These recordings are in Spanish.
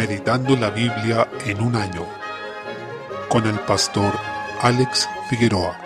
Meditando la Biblia en un año con el pastor Alex Figueroa.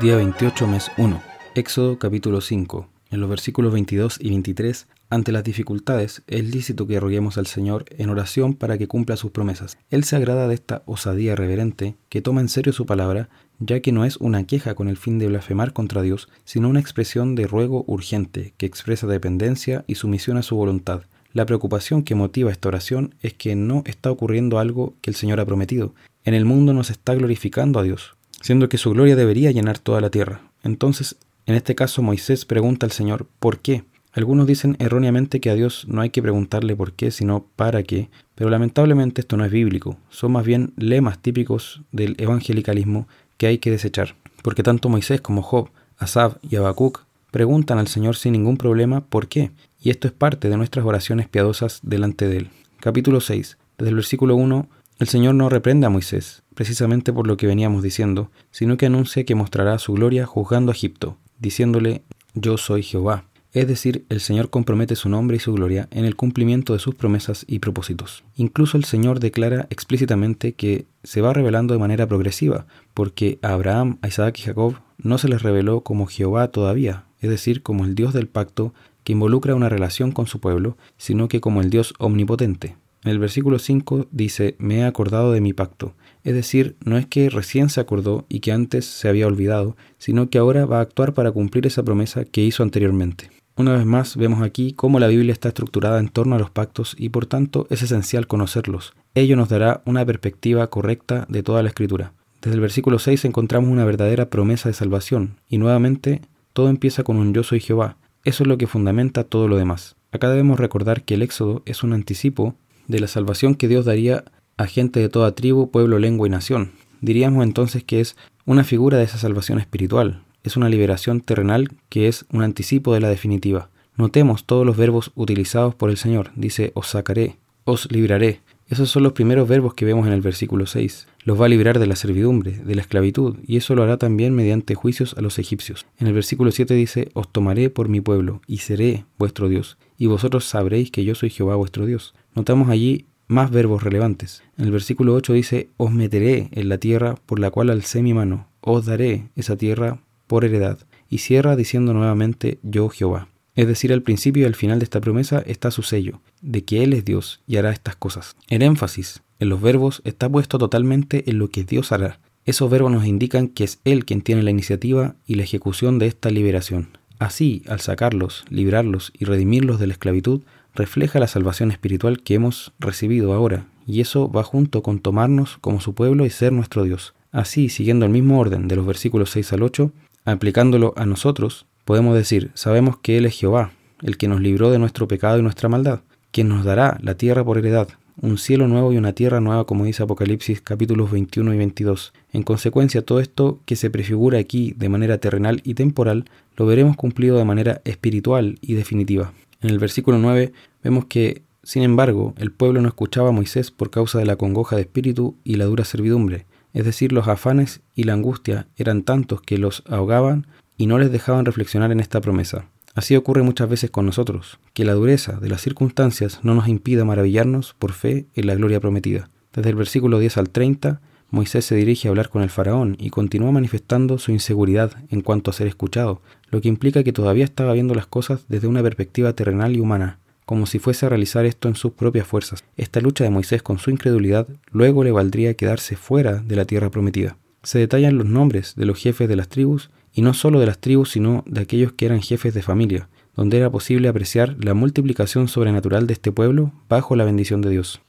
Día 28, mes 1. Éxodo capítulo 5. En los versículos 22 y 23, ante las dificultades, es lícito que roguemos al Señor en oración para que cumpla sus promesas. Él se agrada de esta osadía reverente, que toma en serio su palabra, ya que no es una queja con el fin de blasfemar contra Dios, sino una expresión de ruego urgente, que expresa dependencia y sumisión a su voluntad. La preocupación que motiva esta oración es que no está ocurriendo algo que el Señor ha prometido. En el mundo no se está glorificando a Dios, siendo que su gloria debería llenar toda la tierra. Entonces, en este caso, Moisés pregunta al Señor, ¿por qué? Algunos dicen erróneamente que a Dios no hay que preguntarle por qué, sino para qué, pero lamentablemente esto no es bíblico, son más bien lemas típicos del evangelicalismo que hay que desechar, porque tanto Moisés como Job, Asab y Habacuc preguntan al Señor sin ningún problema por qué, y esto es parte de nuestras oraciones piadosas delante de Él. Capítulo 6. Desde el versículo 1, el Señor no reprende a Moisés, precisamente por lo que veníamos diciendo, sino que anuncia que mostrará su gloria juzgando a Egipto, diciéndole, Yo soy Jehová. Es decir, el Señor compromete su nombre y su gloria en el cumplimiento de sus promesas y propósitos. Incluso el Señor declara explícitamente que se va revelando de manera progresiva, porque a Abraham, a Isaac y Jacob no se les reveló como Jehová todavía, es decir, como el Dios del pacto que involucra una relación con su pueblo, sino que como el Dios omnipotente. En el versículo 5 dice, me he acordado de mi pacto. Es decir, no es que recién se acordó y que antes se había olvidado, sino que ahora va a actuar para cumplir esa promesa que hizo anteriormente. Una vez más vemos aquí cómo la Biblia está estructurada en torno a los pactos y por tanto es esencial conocerlos. Ello nos dará una perspectiva correcta de toda la escritura. Desde el versículo 6 encontramos una verdadera promesa de salvación y nuevamente todo empieza con un yo soy Jehová. Eso es lo que fundamenta todo lo demás. Acá debemos recordar que el Éxodo es un anticipo de la salvación que Dios daría a gente de toda tribu, pueblo, lengua y nación. Diríamos entonces que es una figura de esa salvación espiritual, es una liberación terrenal que es un anticipo de la definitiva. Notemos todos los verbos utilizados por el Señor. Dice, os sacaré, os libraré. Esos son los primeros verbos que vemos en el versículo 6. Los va a librar de la servidumbre, de la esclavitud, y eso lo hará también mediante juicios a los egipcios. En el versículo 7 dice, os tomaré por mi pueblo, y seré vuestro Dios, y vosotros sabréis que yo soy Jehová vuestro Dios. Notamos allí más verbos relevantes. En el versículo 8 dice, os meteré en la tierra por la cual alcé mi mano, os daré esa tierra por heredad, y cierra diciendo nuevamente yo Jehová. Es decir, al principio y al final de esta promesa está su sello, de que Él es Dios y hará estas cosas. El énfasis en los verbos está puesto totalmente en lo que Dios hará. Esos verbos nos indican que es Él quien tiene la iniciativa y la ejecución de esta liberación. Así, al sacarlos, librarlos y redimirlos de la esclavitud, refleja la salvación espiritual que hemos recibido ahora, y eso va junto con tomarnos como su pueblo y ser nuestro Dios. Así, siguiendo el mismo orden de los versículos 6 al 8, Aplicándolo a nosotros, podemos decir, sabemos que Él es Jehová, el que nos libró de nuestro pecado y nuestra maldad, quien nos dará la tierra por heredad, un cielo nuevo y una tierra nueva, como dice Apocalipsis capítulos 21 y 22. En consecuencia, todo esto que se prefigura aquí de manera terrenal y temporal, lo veremos cumplido de manera espiritual y definitiva. En el versículo 9 vemos que, sin embargo, el pueblo no escuchaba a Moisés por causa de la congoja de espíritu y la dura servidumbre, es decir, los afanes y la angustia eran tantos que los ahogaban y no les dejaban reflexionar en esta promesa. Así ocurre muchas veces con nosotros, que la dureza de las circunstancias no nos impida maravillarnos por fe en la gloria prometida. Desde el versículo 10 al 30, Moisés se dirige a hablar con el faraón y continúa manifestando su inseguridad en cuanto a ser escuchado, lo que implica que todavía estaba viendo las cosas desde una perspectiva terrenal y humana, como si fuese a realizar esto en sus propias fuerzas. Esta lucha de Moisés con su incredulidad luego le valdría quedarse fuera de la tierra prometida. Se detallan los nombres de los jefes de las tribus, y no solo de las tribus, sino de aquellos que eran jefes de familia, donde era posible apreciar la multiplicación sobrenatural de este pueblo bajo la bendición de Dios.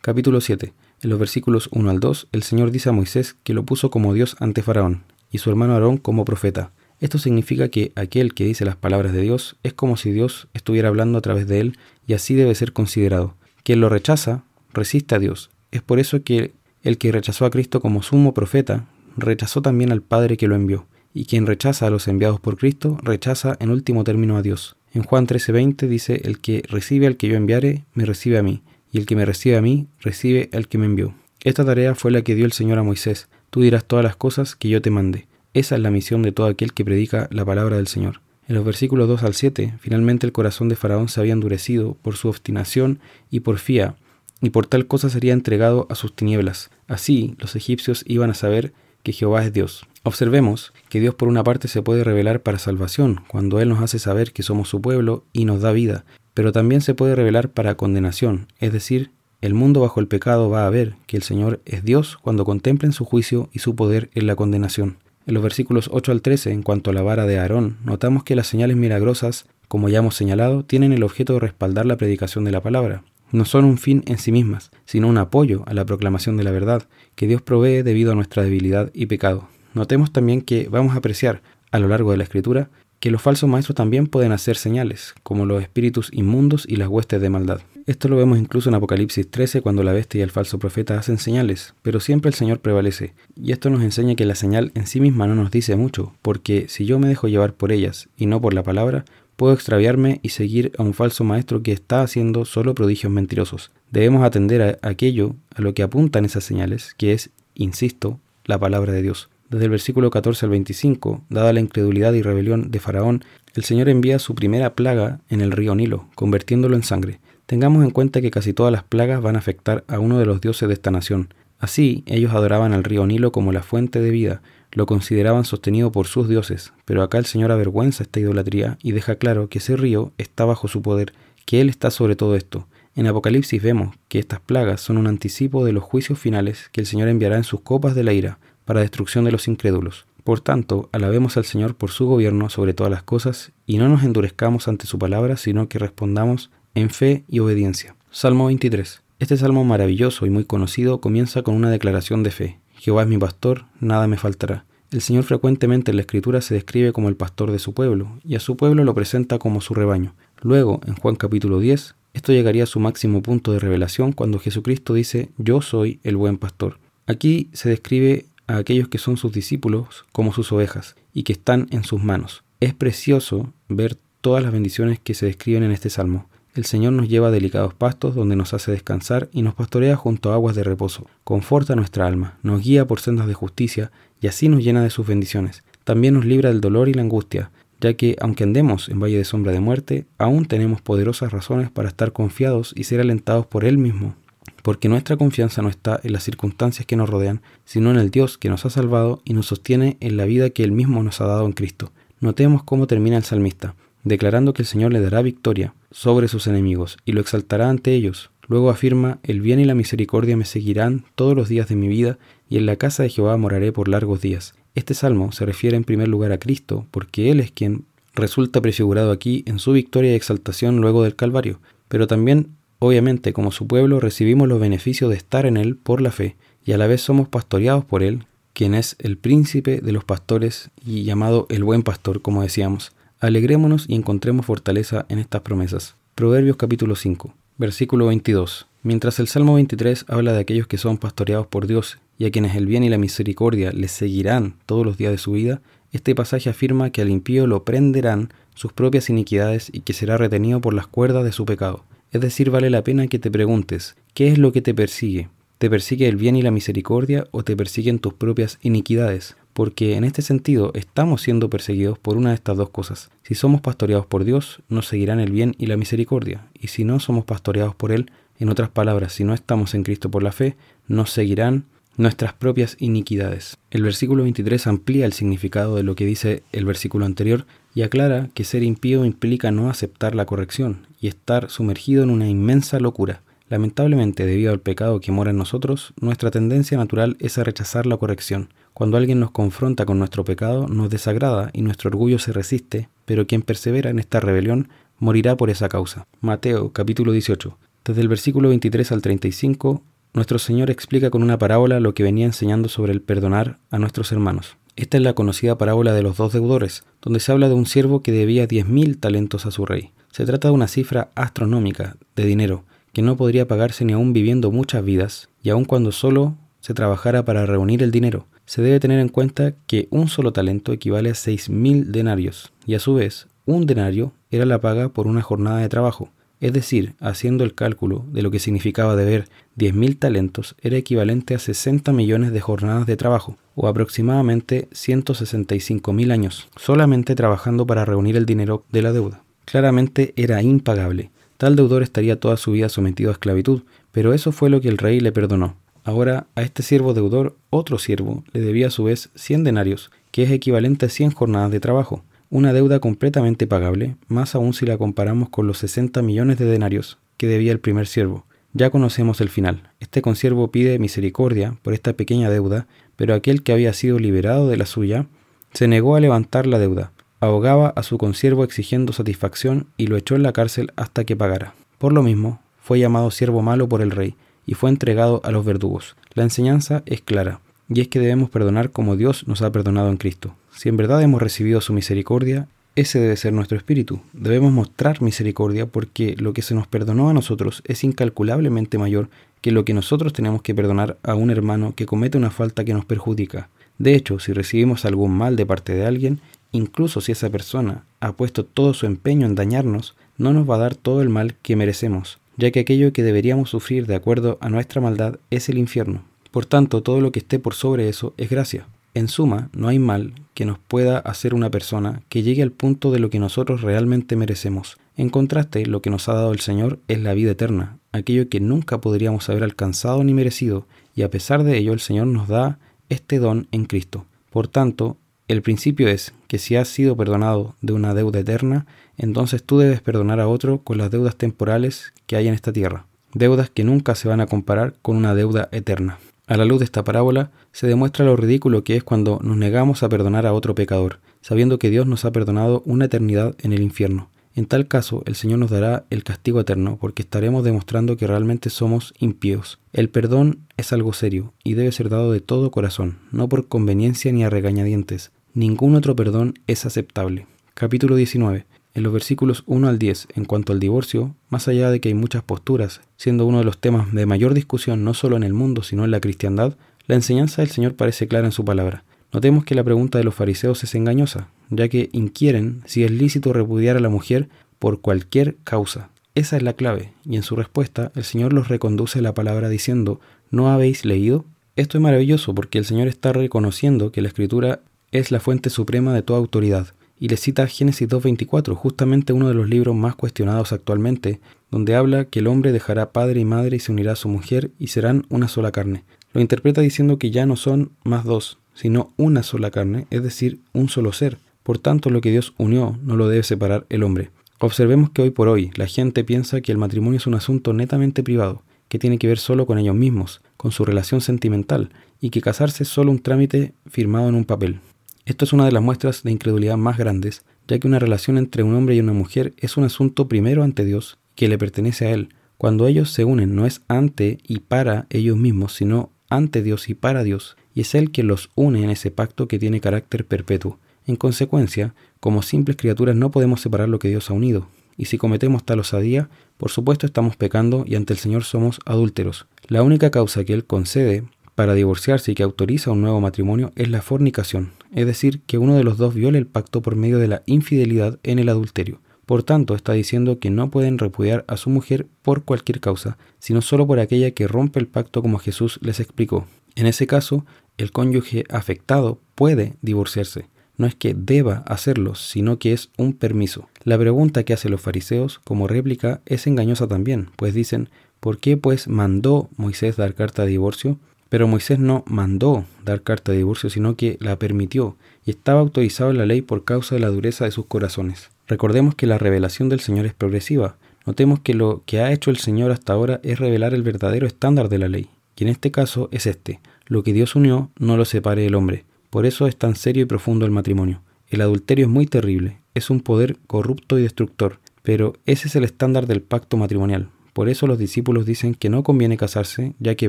Capítulo 7. En los versículos 1 al 2, el Señor dice a Moisés que lo puso como Dios ante Faraón, y su hermano Aarón como profeta, esto significa que aquel que dice las palabras de Dios es como si Dios estuviera hablando a través de él y así debe ser considerado. Quien lo rechaza, resiste a Dios. Es por eso que el que rechazó a Cristo como sumo profeta, rechazó también al Padre que lo envió. Y quien rechaza a los enviados por Cristo, rechaza en último término a Dios. En Juan 13:20 dice, el que recibe al que yo enviare, me recibe a mí, y el que me recibe a mí, recibe al que me envió. Esta tarea fue la que dio el Señor a Moisés. Tú dirás todas las cosas que yo te mande. Esa es la misión de todo aquel que predica la palabra del Señor. En los versículos 2 al 7, finalmente el corazón de Faraón se había endurecido por su obstinación y porfía, y por tal cosa sería entregado a sus tinieblas. Así los egipcios iban a saber que Jehová es Dios. Observemos que Dios por una parte se puede revelar para salvación, cuando Él nos hace saber que somos su pueblo y nos da vida, pero también se puede revelar para condenación, es decir, el mundo bajo el pecado va a ver que el Señor es Dios cuando contemplen su juicio y su poder en la condenación. En los versículos 8 al 13, en cuanto a la vara de Aarón, notamos que las señales milagrosas, como ya hemos señalado, tienen el objeto de respaldar la predicación de la palabra. No son un fin en sí mismas, sino un apoyo a la proclamación de la verdad que Dios provee debido a nuestra debilidad y pecado. Notemos también que vamos a apreciar a lo largo de la escritura que los falsos maestros también pueden hacer señales, como los espíritus inmundos y las huestes de maldad. Esto lo vemos incluso en Apocalipsis 13 cuando la bestia y el falso profeta hacen señales, pero siempre el Señor prevalece. Y esto nos enseña que la señal en sí misma no nos dice mucho, porque si yo me dejo llevar por ellas y no por la palabra, puedo extraviarme y seguir a un falso maestro que está haciendo solo prodigios mentirosos. Debemos atender a aquello a lo que apuntan esas señales, que es, insisto, la palabra de Dios. Desde el versículo 14 al 25, dada la incredulidad y rebelión de Faraón, el Señor envía su primera plaga en el río Nilo, convirtiéndolo en sangre. Tengamos en cuenta que casi todas las plagas van a afectar a uno de los dioses de esta nación. Así, ellos adoraban al río Nilo como la fuente de vida, lo consideraban sostenido por sus dioses, pero acá el Señor avergüenza esta idolatría y deja claro que ese río está bajo su poder, que Él está sobre todo esto. En Apocalipsis vemos que estas plagas son un anticipo de los juicios finales que el Señor enviará en sus copas de la ira, para destrucción de los incrédulos. Por tanto, alabemos al Señor por su gobierno sobre todas las cosas y no nos endurezcamos ante su palabra, sino que respondamos en fe y obediencia. Salmo 23. Este salmo maravilloso y muy conocido comienza con una declaración de fe. Jehová es mi pastor, nada me faltará. El Señor frecuentemente en la Escritura se describe como el pastor de su pueblo, y a su pueblo lo presenta como su rebaño. Luego, en Juan capítulo 10, esto llegaría a su máximo punto de revelación cuando Jesucristo dice, Yo soy el buen pastor. Aquí se describe a aquellos que son sus discípulos como sus ovejas y que están en sus manos. Es precioso ver todas las bendiciones que se describen en este salmo. El Señor nos lleva a delicados pastos donde nos hace descansar y nos pastorea junto a aguas de reposo. Conforta nuestra alma, nos guía por sendas de justicia y así nos llena de sus bendiciones. También nos libra del dolor y la angustia, ya que aunque andemos en valle de sombra de muerte, aún tenemos poderosas razones para estar confiados y ser alentados por Él mismo porque nuestra confianza no está en las circunstancias que nos rodean, sino en el Dios que nos ha salvado y nos sostiene en la vida que Él mismo nos ha dado en Cristo. Notemos cómo termina el salmista, declarando que el Señor le dará victoria sobre sus enemigos y lo exaltará ante ellos. Luego afirma, el bien y la misericordia me seguirán todos los días de mi vida, y en la casa de Jehová moraré por largos días. Este salmo se refiere en primer lugar a Cristo, porque Él es quien resulta prefigurado aquí en su victoria y exaltación luego del Calvario, pero también Obviamente, como su pueblo, recibimos los beneficios de estar en Él por la fe, y a la vez somos pastoreados por Él, quien es el príncipe de los pastores y llamado el buen pastor, como decíamos. Alegrémonos y encontremos fortaleza en estas promesas. Proverbios capítulo 5, versículo 22. Mientras el Salmo 23 habla de aquellos que son pastoreados por Dios y a quienes el bien y la misericordia les seguirán todos los días de su vida, este pasaje afirma que al impío lo prenderán sus propias iniquidades y que será retenido por las cuerdas de su pecado. Es decir, vale la pena que te preguntes, ¿qué es lo que te persigue? ¿Te persigue el bien y la misericordia o te persiguen tus propias iniquidades? Porque en este sentido estamos siendo perseguidos por una de estas dos cosas. Si somos pastoreados por Dios, nos seguirán el bien y la misericordia. Y si no somos pastoreados por Él, en otras palabras, si no estamos en Cristo por la fe, nos seguirán nuestras propias iniquidades. El versículo 23 amplía el significado de lo que dice el versículo anterior y aclara que ser impío implica no aceptar la corrección y estar sumergido en una inmensa locura. Lamentablemente, debido al pecado que mora en nosotros, nuestra tendencia natural es a rechazar la corrección. Cuando alguien nos confronta con nuestro pecado, nos desagrada y nuestro orgullo se resiste, pero quien persevera en esta rebelión morirá por esa causa. Mateo capítulo 18. Desde el versículo 23 al 35, nuestro Señor explica con una parábola lo que venía enseñando sobre el perdonar a nuestros hermanos. Esta es la conocida parábola de los dos deudores, donde se habla de un siervo que debía diez mil talentos a su rey. Se trata de una cifra astronómica de dinero que no podría pagarse ni aún viviendo muchas vidas, y aun cuando solo se trabajara para reunir el dinero. Se debe tener en cuenta que un solo talento equivale a seis mil denarios, y a su vez, un denario era la paga por una jornada de trabajo. Es decir, haciendo el cálculo de lo que significaba deber 10.000 talentos era equivalente a 60 millones de jornadas de trabajo, o aproximadamente 165.000 años, solamente trabajando para reunir el dinero de la deuda. Claramente era impagable. Tal deudor estaría toda su vida sometido a esclavitud, Pero eso fue lo que el rey le perdonó. Ahora a este siervo deudor, otro siervo, le debía a su vez 100 denarios, que es equivalente a 100 jornadas de trabajo, una deuda completamente pagable, más aún si la comparamos con los 60 millones de denarios que debía el primer siervo. Ya conocemos el final. Este consiervo pide misericordia por esta pequeña deuda, pero aquel que había sido liberado de la suya se negó a levantar la deuda, ahogaba a su consiervo exigiendo satisfacción y lo echó en la cárcel hasta que pagara. Por lo mismo, fue llamado siervo malo por el rey y fue entregado a los verdugos. La enseñanza es clara, y es que debemos perdonar como Dios nos ha perdonado en Cristo. Si en verdad hemos recibido su misericordia, ese debe ser nuestro espíritu. Debemos mostrar misericordia porque lo que se nos perdonó a nosotros es incalculablemente mayor que lo que nosotros tenemos que perdonar a un hermano que comete una falta que nos perjudica. De hecho, si recibimos algún mal de parte de alguien, incluso si esa persona ha puesto todo su empeño en dañarnos, no nos va a dar todo el mal que merecemos, ya que aquello que deberíamos sufrir de acuerdo a nuestra maldad es el infierno. Por tanto, todo lo que esté por sobre eso es gracia. En suma, no hay mal que nos pueda hacer una persona que llegue al punto de lo que nosotros realmente merecemos. En contraste, lo que nos ha dado el Señor es la vida eterna, aquello que nunca podríamos haber alcanzado ni merecido, y a pesar de ello el Señor nos da este don en Cristo. Por tanto, el principio es que si has sido perdonado de una deuda eterna, entonces tú debes perdonar a otro con las deudas temporales que hay en esta tierra, deudas que nunca se van a comparar con una deuda eterna. A la luz de esta parábola se demuestra lo ridículo que es cuando nos negamos a perdonar a otro pecador, sabiendo que Dios nos ha perdonado una eternidad en el infierno. En tal caso, el Señor nos dará el castigo eterno, porque estaremos demostrando que realmente somos impíos. El perdón es algo serio y debe ser dado de todo corazón, no por conveniencia ni a regañadientes. Ningún otro perdón es aceptable. Capítulo 19. En los versículos 1 al 10, en cuanto al divorcio, más allá de que hay muchas posturas, siendo uno de los temas de mayor discusión no solo en el mundo, sino en la cristiandad, la enseñanza del Señor parece clara en su palabra. Notemos que la pregunta de los fariseos es engañosa, ya que inquieren si es lícito repudiar a la mujer por cualquier causa. Esa es la clave, y en su respuesta el Señor los reconduce a la palabra diciendo, ¿no habéis leído? Esto es maravilloso porque el Señor está reconociendo que la Escritura es la fuente suprema de toda autoridad, y le cita Génesis 2.24, justamente uno de los libros más cuestionados actualmente, donde habla que el hombre dejará padre y madre y se unirá a su mujer y serán una sola carne. Lo interpreta diciendo que ya no son más dos, sino una sola carne, es decir, un solo ser. Por tanto, lo que Dios unió no lo debe separar el hombre. Observemos que hoy por hoy la gente piensa que el matrimonio es un asunto netamente privado, que tiene que ver solo con ellos mismos, con su relación sentimental, y que casarse es solo un trámite firmado en un papel. Esto es una de las muestras de incredulidad más grandes, ya que una relación entre un hombre y una mujer es un asunto primero ante Dios, que le pertenece a Él. Cuando ellos se unen no es ante y para ellos mismos, sino ante Dios y para Dios, y es Él quien los une en ese pacto que tiene carácter perpetuo. En consecuencia, como simples criaturas no podemos separar lo que Dios ha unido, y si cometemos tal osadía, por supuesto estamos pecando y ante el Señor somos adúlteros. La única causa que Él concede para divorciarse y que autoriza un nuevo matrimonio es la fornicación, es decir, que uno de los dos viole el pacto por medio de la infidelidad en el adulterio. Por tanto, está diciendo que no pueden repudiar a su mujer por cualquier causa, sino solo por aquella que rompe el pacto como Jesús les explicó. En ese caso, el cónyuge afectado puede divorciarse. No es que deba hacerlo, sino que es un permiso. La pregunta que hacen los fariseos como réplica es engañosa también, pues dicen, ¿por qué pues mandó Moisés dar carta de divorcio? Pero Moisés no mandó dar carta de divorcio, sino que la permitió, y estaba autorizado en la ley por causa de la dureza de sus corazones. Recordemos que la revelación del Señor es progresiva. Notemos que lo que ha hecho el Señor hasta ahora es revelar el verdadero estándar de la ley, y en este caso es este. Lo que Dios unió no lo separe el hombre. Por eso es tan serio y profundo el matrimonio. El adulterio es muy terrible, es un poder corrupto y destructor, pero ese es el estándar del pacto matrimonial. Por eso los discípulos dicen que no conviene casarse, ya que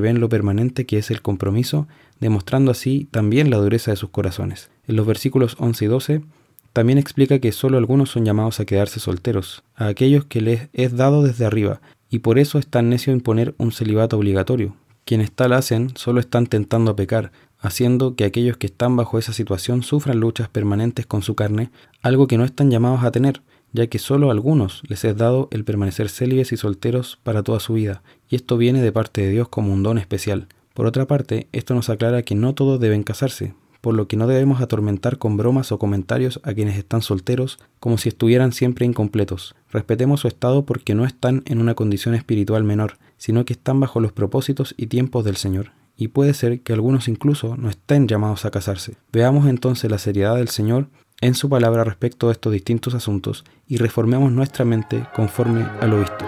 ven lo permanente que es el compromiso, demostrando así también la dureza de sus corazones. En los versículos 11 y 12 también explica que solo algunos son llamados a quedarse solteros, a aquellos que les es dado desde arriba, y por eso es tan necio imponer un celibato obligatorio. Quienes tal hacen solo están tentando a pecar, haciendo que aquellos que están bajo esa situación sufran luchas permanentes con su carne, algo que no están llamados a tener, ya que solo a algunos les es dado el permanecer célibes y solteros para toda su vida, y esto viene de parte de Dios como un don especial. Por otra parte, esto nos aclara que no todos deben casarse, por lo que no debemos atormentar con bromas o comentarios a quienes están solteros como si estuvieran siempre incompletos. Respetemos su estado porque no están en una condición espiritual menor, sino que están bajo los propósitos y tiempos del Señor. Y puede ser que algunos incluso no estén llamados a casarse. Veamos entonces la seriedad del Señor en su palabra respecto de estos distintos asuntos y reformemos nuestra mente conforme a lo visto.